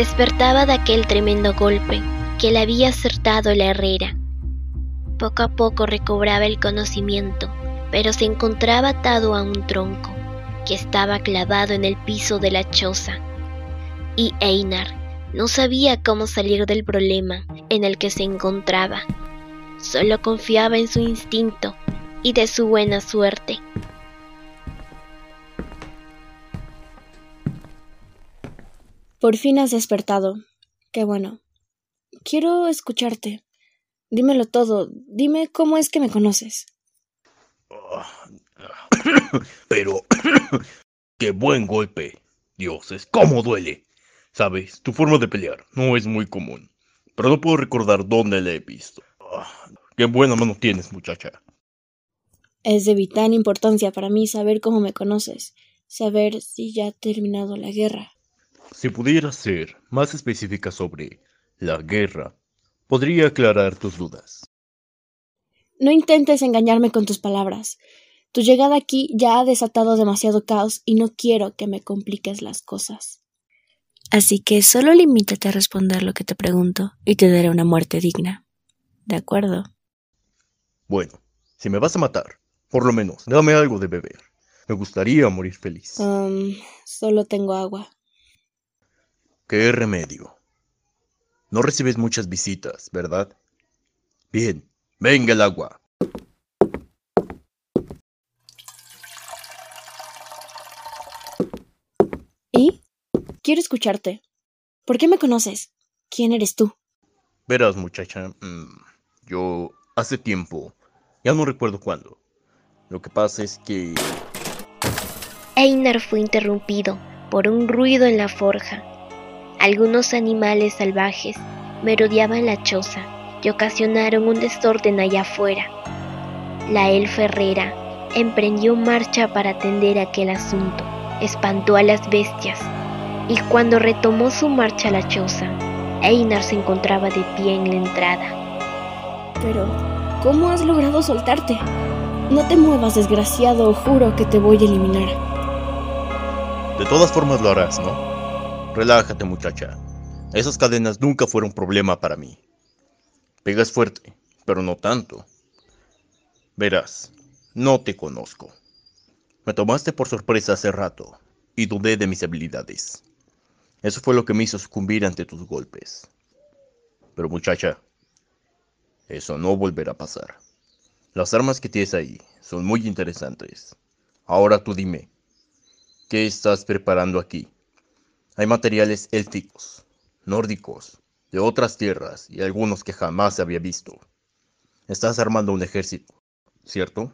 Despertaba de aquel tremendo golpe que le había acertado la herrera. Poco a poco recobraba el conocimiento, pero se encontraba atado a un tronco que estaba clavado en el piso de la choza. Y Einar no sabía cómo salir del problema en el que se encontraba. Solo confiaba en su instinto y de su buena suerte. Por fin has despertado. Qué bueno. Quiero escucharte. Dímelo todo. Dime cómo es que me conoces. Pero... ¡Qué buen golpe! Dioses, cómo duele. Sabes, tu forma de pelear no es muy común. Pero no puedo recordar dónde la he visto. ¡Qué buena mano tienes, muchacha! Es de vital importancia para mí saber cómo me conoces, saber si ya ha terminado la guerra. Si pudiera ser más específica sobre la guerra, podría aclarar tus dudas. No intentes engañarme con tus palabras. Tu llegada aquí ya ha desatado demasiado caos y no quiero que me compliques las cosas. Así que solo limítate a responder lo que te pregunto y te daré una muerte digna. ¿De acuerdo? Bueno, si me vas a matar, por lo menos dame algo de beber. Me gustaría morir feliz. Um, solo tengo agua. ¿Qué remedio? No recibes muchas visitas, ¿verdad? Bien, venga el agua. ¿Y? Quiero escucharte. ¿Por qué me conoces? ¿Quién eres tú? Verás, muchacha, mm, yo hace tiempo, ya no recuerdo cuándo. Lo que pasa es que... Einar fue interrumpido por un ruido en la forja. Algunos animales salvajes merodeaban la choza y ocasionaron un desorden allá afuera. La elfa herrera emprendió marcha para atender aquel asunto, espantó a las bestias, y cuando retomó su marcha a la choza, Einar se encontraba de pie en la entrada. Pero, ¿cómo has logrado soltarte? No te muevas, desgraciado, juro que te voy a eliminar. De todas formas lo harás, ¿no? Relájate, muchacha. Esas cadenas nunca fueron problema para mí. Pegas fuerte, pero no tanto. Verás, no te conozco. Me tomaste por sorpresa hace rato y dudé de mis habilidades. Eso fue lo que me hizo sucumbir ante tus golpes. Pero muchacha, eso no volverá a pasar. Las armas que tienes ahí son muy interesantes. Ahora tú dime, ¿qué estás preparando aquí? Hay materiales élficos, nórdicos, de otras tierras y algunos que jamás había visto. Estás armando un ejército, ¿cierto?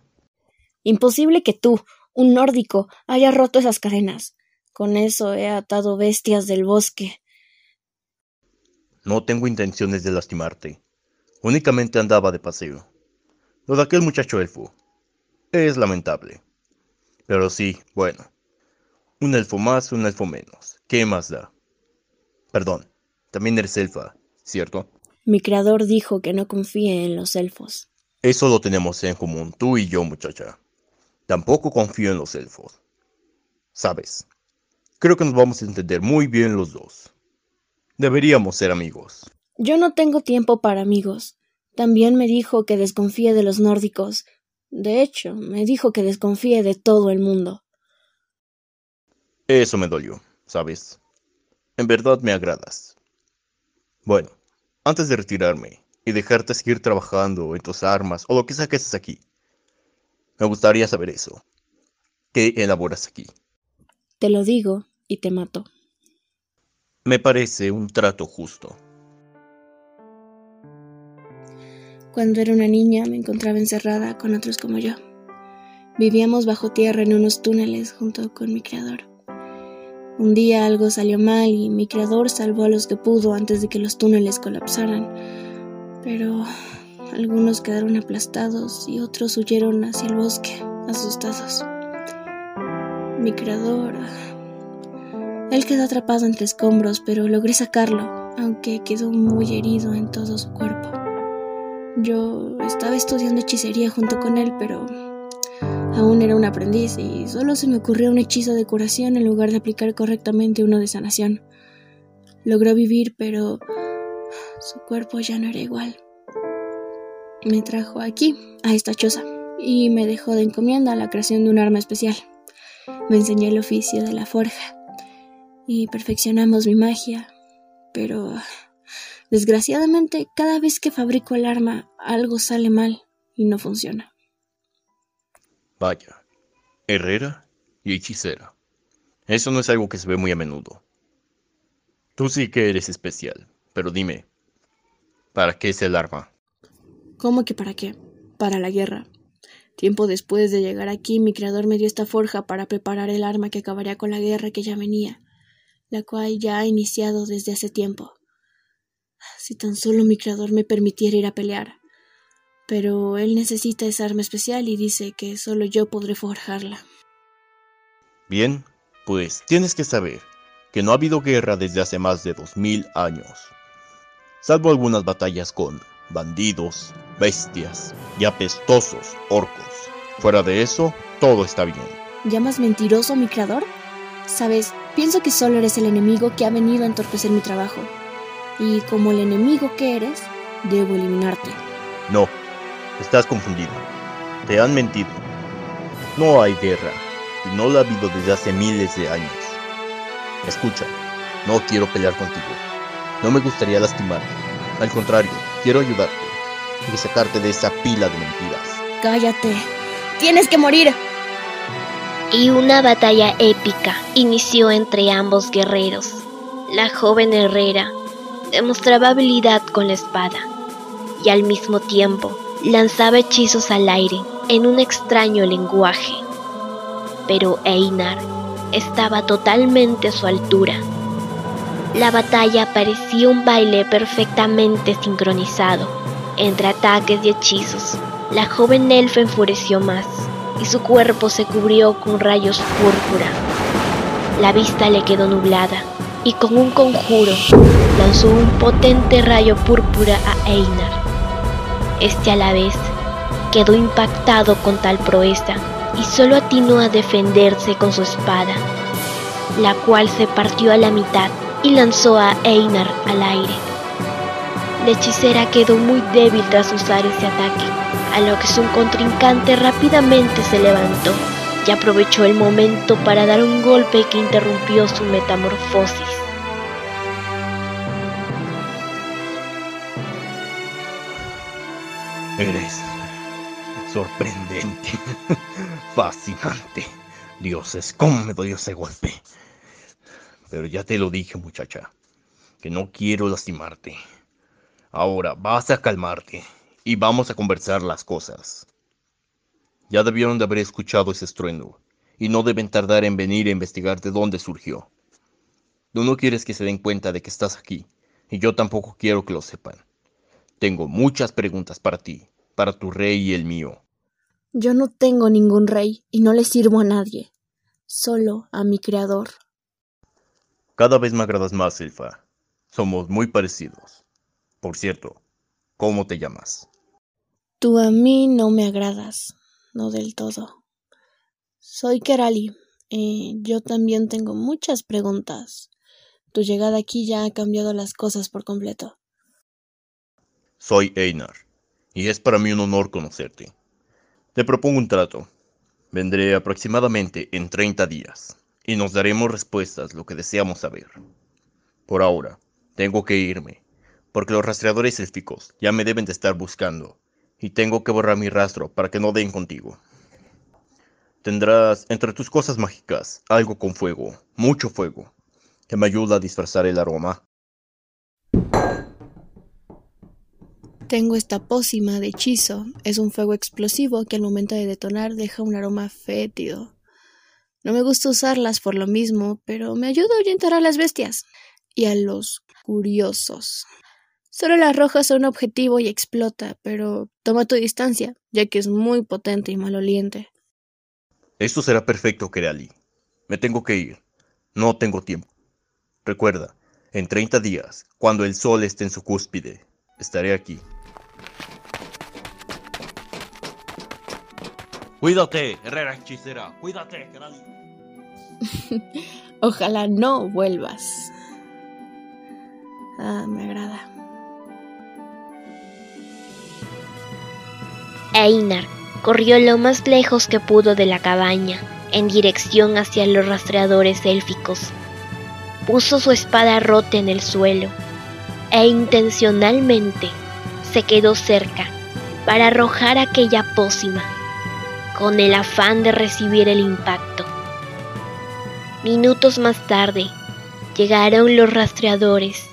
Imposible que tú, un nórdico, hayas roto esas cadenas. Con eso he atado bestias del bosque. No tengo intenciones de lastimarte. Únicamente andaba de paseo. Lo de aquel muchacho elfo. Es lamentable. Pero sí, bueno. Un elfo más, un elfo menos. ¿Qué más da? Perdón, también eres elfa, ¿cierto? Mi creador dijo que no confíe en los elfos. Eso lo tenemos en común, tú y yo, muchacha. Tampoco confío en los elfos. Sabes, creo que nos vamos a entender muy bien los dos. Deberíamos ser amigos. Yo no tengo tiempo para amigos. También me dijo que desconfíe de los nórdicos. De hecho, me dijo que desconfíe de todo el mundo. Eso me dolió, ¿sabes? En verdad me agradas. Bueno, antes de retirarme y dejarte seguir trabajando en tus armas o lo que sea que haces aquí, me gustaría saber eso. ¿Qué elaboras aquí? Te lo digo y te mato. Me parece un trato justo. Cuando era una niña me encontraba encerrada con otros como yo. Vivíamos bajo tierra en unos túneles junto con mi creador. Un día algo salió mal y mi creador salvó a los que pudo antes de que los túneles colapsaran. Pero algunos quedaron aplastados y otros huyeron hacia el bosque, asustados. Mi creador... Él quedó atrapado entre escombros, pero logré sacarlo, aunque quedó muy herido en todo su cuerpo. Yo estaba estudiando hechicería junto con él, pero Aún era un aprendiz y solo se me ocurrió un hechizo de curación en lugar de aplicar correctamente uno de sanación. Logró vivir, pero su cuerpo ya no era igual. Me trajo aquí, a esta choza, y me dejó de encomienda la creación de un arma especial. Me enseñó el oficio de la forja y perfeccionamos mi magia, pero desgraciadamente cada vez que fabrico el arma algo sale mal y no funciona. Vaya, herrera y hechicera. Eso no es algo que se ve muy a menudo. Tú sí que eres especial, pero dime, ¿para qué es el arma? ¿Cómo que para qué? Para la guerra. Tiempo después de llegar aquí, mi creador me dio esta forja para preparar el arma que acabaría con la guerra que ya venía, la cual ya ha iniciado desde hace tiempo. Si tan solo mi creador me permitiera ir a pelear. Pero él necesita esa arma especial y dice que solo yo podré forjarla. Bien, pues tienes que saber que no ha habido guerra desde hace más de dos mil años, salvo algunas batallas con bandidos, bestias y apestosos orcos. Fuera de eso, todo está bien. ¿Llamas mentiroso mi creador? Sabes, pienso que solo eres el enemigo que ha venido a entorpecer mi trabajo. Y como el enemigo que eres, debo eliminarte. No, estás confundido. Te han mentido. No hay guerra, y no la ha habido desde hace miles de años. Escucha, no quiero pelear contigo. No me gustaría lastimarte. Al contrario, quiero ayudarte y sacarte de esa pila de mentiras. Cállate. Tienes que morir. Y una batalla épica inició entre ambos guerreros. La joven herrera demostraba habilidad con la espada y al mismo tiempo lanzaba hechizos al aire en un extraño lenguaje. Pero Einar estaba totalmente a su altura. La batalla parecía un baile perfectamente sincronizado entre ataques y hechizos. La joven elfa enfureció más y su cuerpo se cubrió con rayos púrpura. La vista le quedó nublada y con un conjuro lanzó un potente rayo púrpura a Einar. Este a la vez quedó impactado con tal proeza y solo atinó a defenderse con su espada, la cual se partió a la mitad y lanzó a Einar al aire. La hechicera quedó muy débil tras usar ese ataque, a lo que su contrincante rápidamente se levantó y aprovechó el momento para dar un golpe que interrumpió su metamorfosis. Eres sorprendente, fascinante. Dioses, ¿cómo me doy ese golpe? Pero ya te lo dije, muchacha, que no quiero lastimarte. Ahora vas a calmarte y vamos a conversar las cosas. Ya debieron de haber escuchado ese estruendo y no deben tardar en venir a investigar de dónde surgió. Tú no quieres que se den cuenta de que estás aquí y yo tampoco quiero que lo sepan. Tengo muchas preguntas para ti, para tu rey y el mío. Yo no tengo ningún rey y no le sirvo a nadie, solo a mi creador. Cada vez me agradas más, Elfa. Somos muy parecidos. Por cierto, ¿cómo te llamas? Tú a mí no me agradas, no del todo. Soy Kerali. y yo también tengo muchas preguntas. Tu llegada aquí ya ha cambiado las cosas por completo. Soy Einar, y es para mí un honor conocerte. Te propongo un trato. Vendré aproximadamente en 30 días, y nos daremos respuestas lo que deseamos saber. Por ahora, tengo que irme, porque los rastreadores élficos ya me deben de estar buscando, y tengo que borrar mi rastro para que no den contigo. Tendrás entre tus cosas mágicas algo con fuego, mucho fuego, que me ayuda a disfrazar el aroma. Tengo esta pócima de hechizo. Es un fuego explosivo que al momento de detonar deja un aroma fétido. No me gusta usarlas por lo mismo, pero me ayuda a ahuyentar a las bestias y a los curiosos. Solo la arrojas a un objetivo y explota, pero toma tu distancia, ya que es muy potente y maloliente. Esto será perfecto, Kerali. Me tengo que ir. No tengo tiempo. Recuerda, en 30 días, cuando el sol esté en su cúspide, estaré aquí. Cuídate, herrera hechicera. Cuídate, Kerali. Ojalá no vuelvas. Ah, me agrada. Einar corrió lo más lejos que pudo de la cabaña, en dirección hacia los rastreadores élficos. Puso su espada rota en el suelo e intencionalmente se quedó cerca para arrojar aquella pócima, con el afán de recibir el impacto. Minutos más tarde, llegaron los rastreadores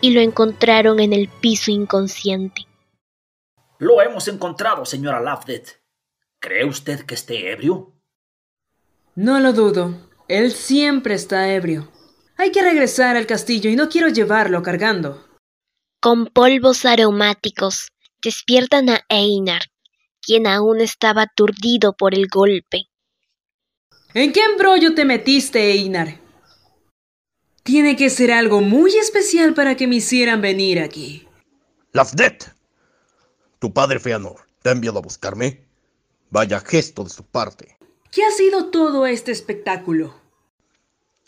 y lo encontraron en el piso inconsciente. Lo hemos encontrado, señora Lovedet. ¿Cree usted que esté ebrio? No lo dudo. Él siempre está ebrio. Hay que regresar al castillo y no quiero llevarlo cargando. Con polvos aromáticos despiertan a Einar, quien aún estaba aturdido por el golpe. ¿En qué embrollo te metiste, Einar? Tiene que ser algo muy especial para que me hicieran venir aquí. Lafdet, tu padre Feanor, ¿te ha enviado a buscarme? Vaya gesto de su parte. ¿Qué ha sido todo este espectáculo?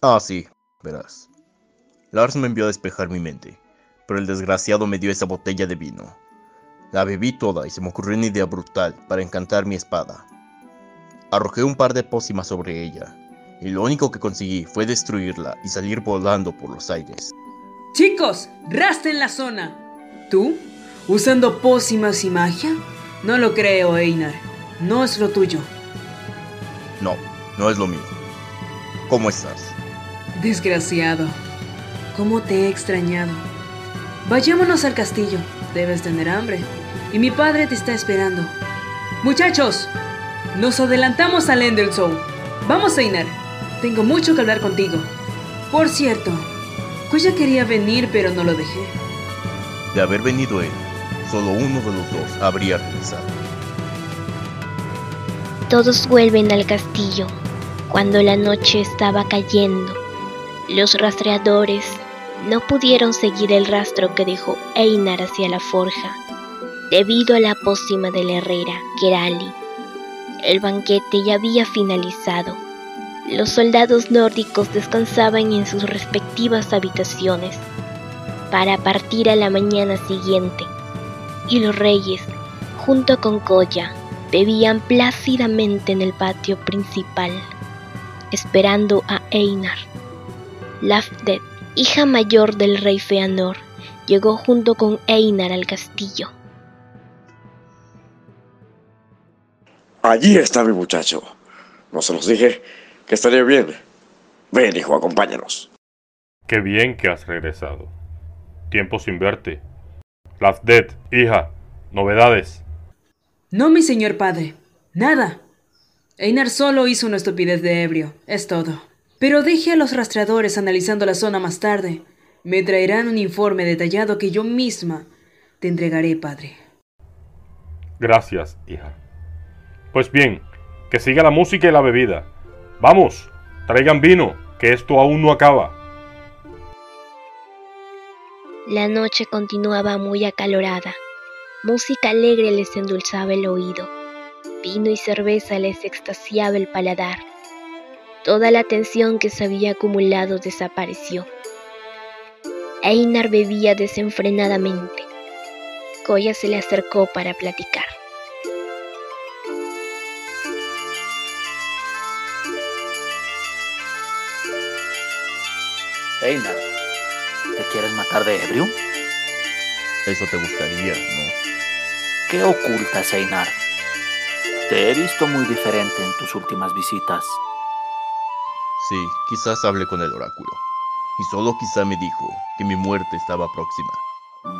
Ah, sí, verás. Lars me envió a despejar mi mente, pero el desgraciado me dio esa botella de vino. La bebí toda y se me ocurrió una idea brutal para encantar mi espada. Arrojé un par de pócimas sobre ella, y lo único que conseguí fue destruirla y salir volando por los aires. Chicos, rasten la zona. ¿Tú? ¿Usando pócimas y magia? No lo creo, Einar. No es lo tuyo. No, no es lo mío. ¿Cómo estás? Desgraciado. ¿Cómo te he extrañado? Vayámonos al castillo. Debes tener hambre. Y mi padre te está esperando. Muchachos, nos adelantamos al Endelsoul. Vamos, Einar. Tengo mucho que hablar contigo. Por cierto, Kuya quería venir, pero no lo dejé. De haber venido él, solo uno de los dos habría regresado. Todos vuelven al castillo cuando la noche estaba cayendo. Los rastreadores no pudieron seguir el rastro que dejó Einar hacia la forja, debido a la pócima de la herrera, Kerali. El banquete ya había finalizado. Los soldados nórdicos descansaban en sus respectivas habitaciones para partir a la mañana siguiente, y los reyes, junto con Koya, bebían plácidamente en el patio principal, esperando a Einar. Lafdet, hija mayor del rey Feanor, llegó junto con Einar al castillo. Allí está mi muchacho. No se los dije que estaría bien. Ven, hijo, acompáñanos. Qué bien que has regresado. Tiempo sin verte. Lafdet, hija, novedades. No, mi señor padre. Nada. Einar solo hizo una estupidez de ebrio. Es todo. Pero deje a los rastreadores analizando la zona más tarde. Me traerán un informe detallado que yo misma te entregaré, padre. Gracias, hija. Pues bien, que siga la música y la bebida. Vamos, traigan vino, que esto aún no acaba. La noche continuaba muy acalorada. Música alegre les endulzaba el oído. Vino y cerveza les extasiaba el paladar. Toda la tensión que se había acumulado desapareció. Einar bebía desenfrenadamente. Koya se le acercó para platicar. Einar, ¿te quieres matar de ebrio? Eso te gustaría, ¿no? ¿Qué ocultas, Einar? Te he visto muy diferente en tus últimas visitas. Sí, quizás hablé con el oráculo. Y solo quizá me dijo que mi muerte estaba próxima.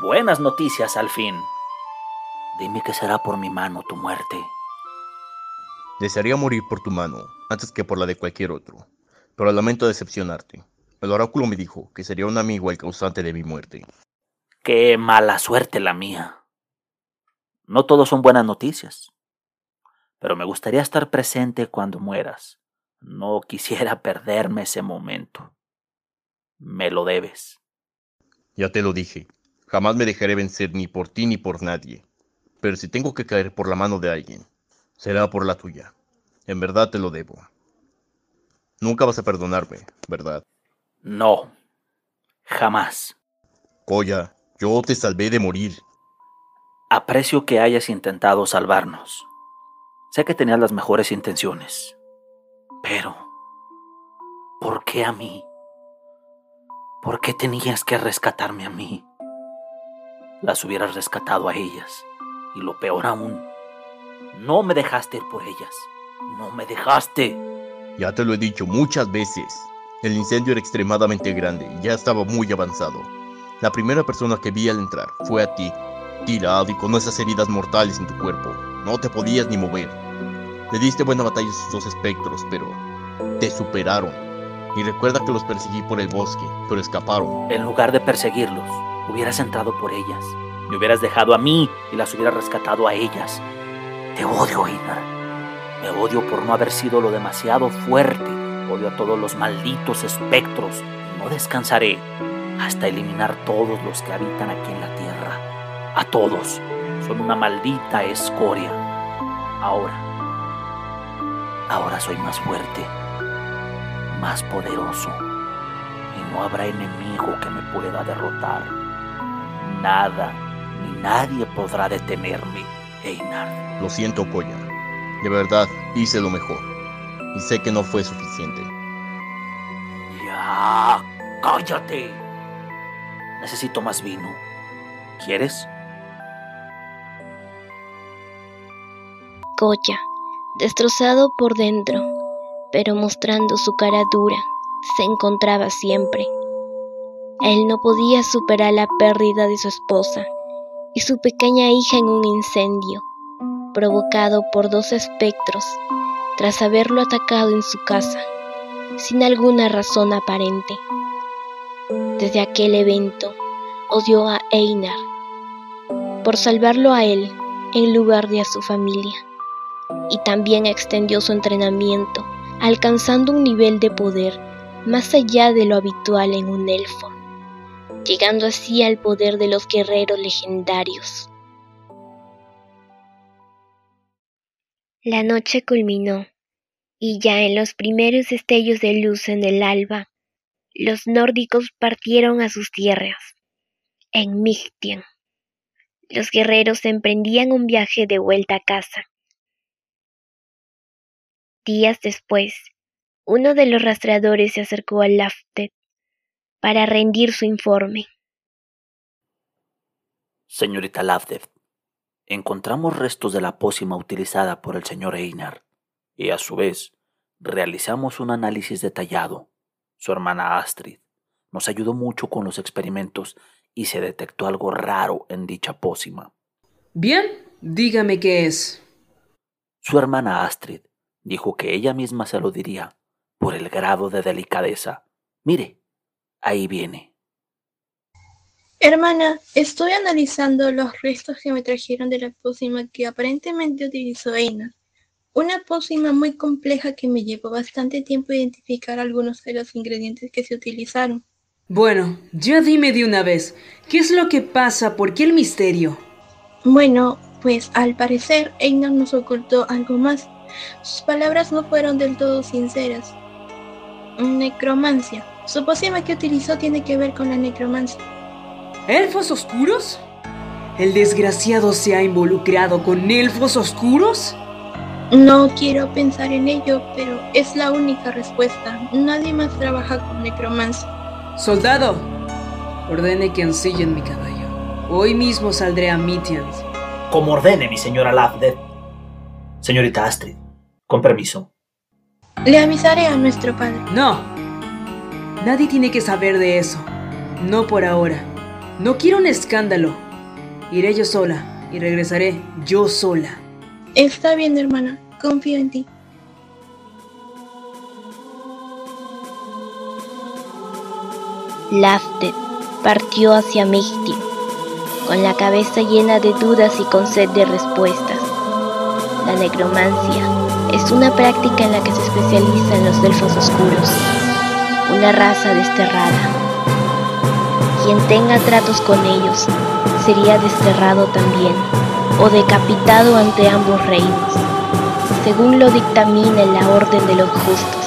Buenas noticias al fin. Dime que será por mi mano tu muerte. Desearía morir por tu mano antes que por la de cualquier otro, pero lamento decepcionarte. El oráculo me dijo que sería un amigo el causante de mi muerte. Qué mala suerte la mía. No todos son buenas noticias, pero me gustaría estar presente cuando mueras. No quisiera perderme ese momento. Me lo debes. Ya te lo dije, jamás me dejaré vencer ni por ti ni por nadie. Pero si tengo que caer por la mano de alguien, será por la tuya. En verdad te lo debo. Nunca vas a perdonarme, ¿verdad? No, jamás. Koya, yo te salvé de morir. Aprecio que hayas intentado salvarnos. Sé que tenías las mejores intenciones. Pero, ¿por qué a mí? ¿Por qué tenías que rescatarme a mí? Las hubieras rescatado a ellas. Y lo peor aún, no me dejaste ir por ellas. No me dejaste. Ya te lo he dicho muchas veces. El incendio era extremadamente grande y ya estaba muy avanzado. La primera persona que vi al entrar fue a ti, tirado y con esas heridas mortales en tu cuerpo. No te podías ni mover. Le diste buena batalla a esos dos espectros, pero te superaron. Y recuerda que los perseguí por el bosque, pero escaparon. En lugar de perseguirlos, hubieras entrado por ellas. Me hubieras dejado a mí y las hubieras rescatado a ellas. Te odio, Einar. Me odio por no haber sido lo demasiado fuerte. Odio a todos los malditos espectros. No descansaré hasta eliminar todos los que habitan aquí en la tierra. A todos. Son una maldita escoria. Ahora. Ahora soy más fuerte. Más poderoso. Y no habrá enemigo que me pueda derrotar. Nada ni nadie podrá detenerme, Einar. Lo siento, Koya. De verdad, hice lo mejor. Y sé que no fue suficiente. Ya, cállate. Necesito más vino. ¿Quieres? Goya, destrozado por dentro, pero mostrando su cara dura, se encontraba siempre. Él no podía superar la pérdida de su esposa y su pequeña hija en un incendio, provocado por dos espectros, tras haberlo atacado en su casa, sin alguna razón aparente. Desde aquel evento, odió a Einar por salvarlo a él en lugar de a su familia, y también extendió su entrenamiento, alcanzando un nivel de poder más allá de lo habitual en un elfo llegando así al poder de los guerreros legendarios. La noche culminó, y ya en los primeros destellos de luz en el alba, los nórdicos partieron a sus tierras, en Mictien. Los guerreros emprendían un viaje de vuelta a casa. Días después, uno de los rastreadores se acercó a Laftet para rendir su informe. Señorita Lavdev, encontramos restos de la pócima utilizada por el señor Einar y a su vez realizamos un análisis detallado. Su hermana Astrid nos ayudó mucho con los experimentos y se detectó algo raro en dicha pócima. Bien, dígame qué es. Su hermana Astrid dijo que ella misma se lo diría por el grado de delicadeza. Mire, Ahí viene. Hermana, estoy analizando los restos que me trajeron de la pócima que aparentemente utilizó Einar. Una pócima muy compleja que me llevó bastante tiempo identificar algunos de los ingredientes que se utilizaron. Bueno, ya dime de una vez, ¿qué es lo que pasa? ¿Por qué el misterio? Bueno, pues al parecer Einar nos ocultó algo más. Sus palabras no fueron del todo sinceras. Necromancia. Su pócima que utilizó tiene que ver con la necromancia. ¿Elfos oscuros? ¿El desgraciado se ha involucrado con elfos oscuros? No quiero pensar en ello, pero es la única respuesta. Nadie más trabaja con necromancia. Soldado, ordene que ensillen mi caballo. Hoy mismo saldré a Mithians. Como ordene, mi señora. Señorita Astrid, con permiso. Le avisaré a nuestro padre. No, Nadie tiene que saber de eso. No por ahora. No quiero un escándalo. Iré yo sola y regresaré yo sola. Está bien, hermana. Confío en ti. Lafted partió hacia Mihti, con la cabeza llena de dudas y con sed de respuestas. La necromancia es una práctica en la que se especializan los elfos oscuros una raza desterrada. Quien tenga tratos con ellos sería desterrado también o decapitado ante ambos reinos, según lo dictamina la orden de los justos.